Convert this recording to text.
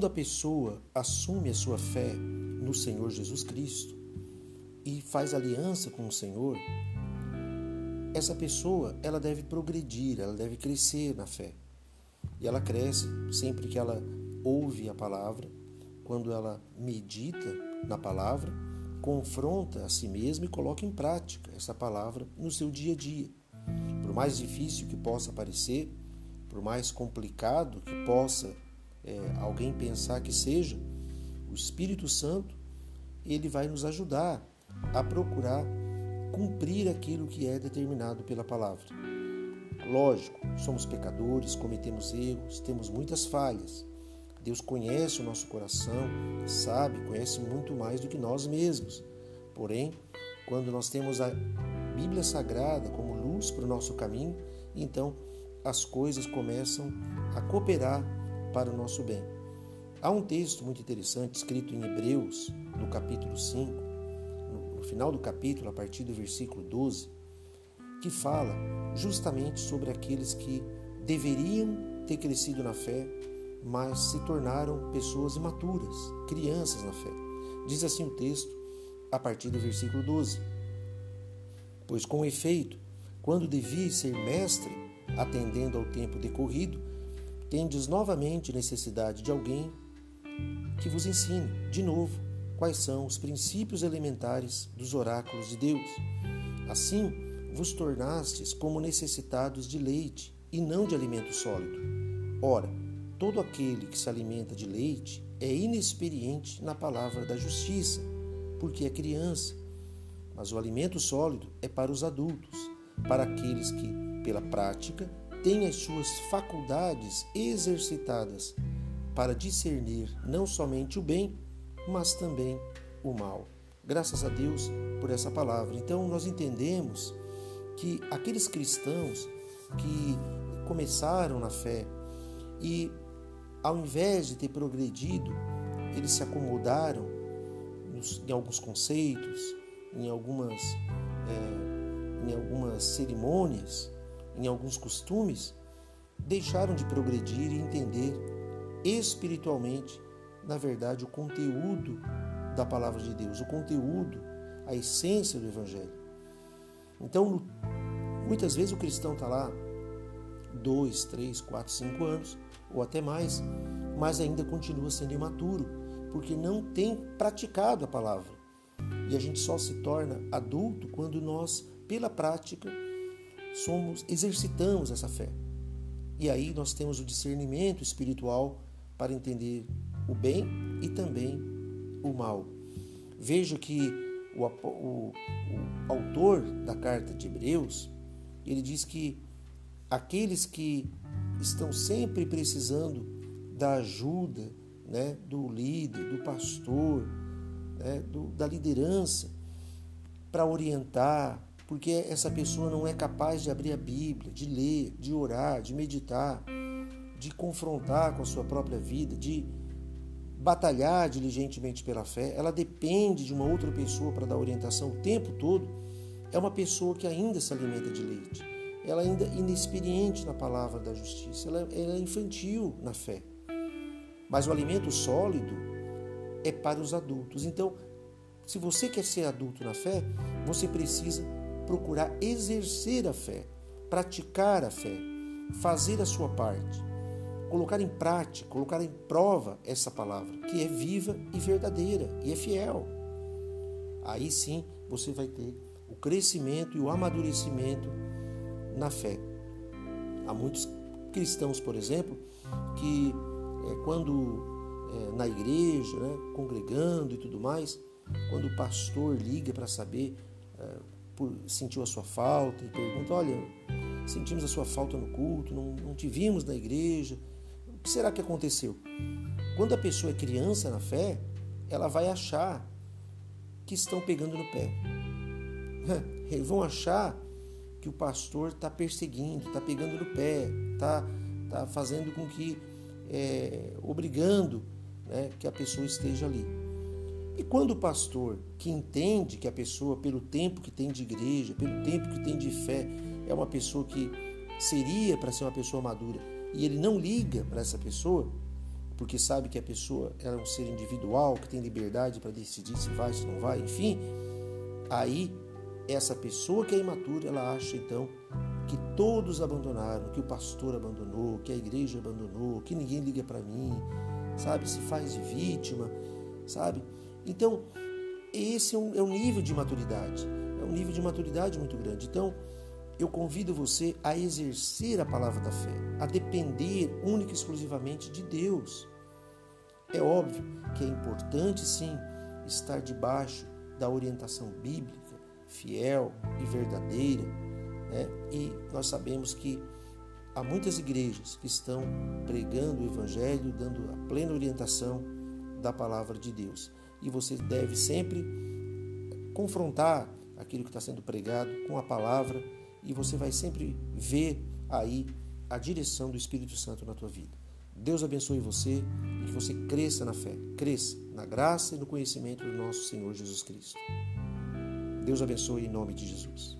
quando a pessoa assume a sua fé no Senhor Jesus Cristo e faz aliança com o Senhor, essa pessoa ela deve progredir, ela deve crescer na fé. E ela cresce sempre que ela ouve a palavra, quando ela medita na palavra, confronta a si mesma e coloca em prática essa palavra no seu dia a dia. Por mais difícil que possa parecer, por mais complicado que possa é, alguém pensar que seja, o Espírito Santo ele vai nos ajudar a procurar cumprir aquilo que é determinado pela palavra. Lógico, somos pecadores, cometemos erros, temos muitas falhas. Deus conhece o nosso coração, sabe, conhece muito mais do que nós mesmos. Porém, quando nós temos a Bíblia Sagrada como luz para o nosso caminho, então as coisas começam a cooperar para o nosso bem. Há um texto muito interessante escrito em Hebreus, no capítulo 5, no final do capítulo, a partir do versículo 12, que fala justamente sobre aqueles que deveriam ter crescido na fé, mas se tornaram pessoas imaturas, crianças na fé. Diz assim o texto, a partir do versículo 12: Pois com efeito, quando devi ser mestre, atendendo ao tempo decorrido, tendes novamente necessidade de alguém que vos ensine, de novo, quais são os princípios elementares dos oráculos de Deus. Assim, vos tornastes como necessitados de leite e não de alimento sólido. Ora, todo aquele que se alimenta de leite é inexperiente na palavra da justiça, porque é criança. Mas o alimento sólido é para os adultos, para aqueles que, pela prática, tem as suas faculdades exercitadas para discernir não somente o bem, mas também o mal. Graças a Deus por essa palavra. Então, nós entendemos que aqueles cristãos que começaram na fé e, ao invés de ter progredido, eles se acomodaram em alguns conceitos, em algumas, é, em algumas cerimônias, em alguns costumes, deixaram de progredir e entender espiritualmente, na verdade, o conteúdo da palavra de Deus, o conteúdo, a essência do Evangelho. Então, muitas vezes o cristão está lá dois, três, quatro, cinco anos, ou até mais, mas ainda continua sendo imaturo, porque não tem praticado a palavra. E a gente só se torna adulto quando nós, pela prática, somos exercitamos essa fé. E aí nós temos o discernimento espiritual para entender o bem e também o mal. Vejo que o, o, o autor da carta de Hebreus ele diz que aqueles que estão sempre precisando da ajuda né, do líder, do pastor, né, do, da liderança para orientar, porque essa pessoa não é capaz de abrir a Bíblia, de ler, de orar, de meditar, de confrontar com a sua própria vida, de batalhar diligentemente pela fé, ela depende de uma outra pessoa para dar orientação o tempo todo, é uma pessoa que ainda se alimenta de leite. Ela ainda é inexperiente na palavra da justiça, ela, ela é infantil na fé. Mas o alimento sólido é para os adultos. Então, se você quer ser adulto na fé, você precisa procurar exercer a fé, praticar a fé, fazer a sua parte, colocar em prática, colocar em prova essa palavra, que é viva e verdadeira e é fiel. Aí sim você vai ter o crescimento e o amadurecimento na fé. Há muitos cristãos, por exemplo, que é, quando é, na igreja, né, congregando e tudo mais, quando o pastor liga para saber é, sentiu a sua falta e pergunta: Olha, sentimos a sua falta no culto, não, não te vimos na igreja. O que será que aconteceu? Quando a pessoa é criança na fé, ela vai achar que estão pegando no pé. Eles vão achar que o pastor está perseguindo, está pegando no pé, está tá fazendo com que, é, obrigando né, que a pessoa esteja ali. E quando o pastor, que entende que a pessoa, pelo tempo que tem de igreja, pelo tempo que tem de fé, é uma pessoa que seria para ser uma pessoa madura, e ele não liga para essa pessoa, porque sabe que a pessoa é um ser individual, que tem liberdade para decidir se vai, se não vai, enfim, aí essa pessoa que é imatura, ela acha então que todos abandonaram, que o pastor abandonou, que a igreja abandonou, que ninguém liga para mim, sabe? Se faz de vítima, sabe? Então, esse é um, é um nível de maturidade, é um nível de maturidade muito grande. Então, eu convido você a exercer a palavra da fé, a depender única e exclusivamente de Deus. É óbvio que é importante sim estar debaixo da orientação bíblica, fiel e verdadeira, né? e nós sabemos que há muitas igrejas que estão pregando o Evangelho, dando a plena orientação da palavra de Deus. E você deve sempre confrontar aquilo que está sendo pregado com a palavra e você vai sempre ver aí a direção do Espírito Santo na tua vida. Deus abençoe você e que você cresça na fé, cresça na graça e no conhecimento do nosso Senhor Jesus Cristo. Deus abençoe em nome de Jesus.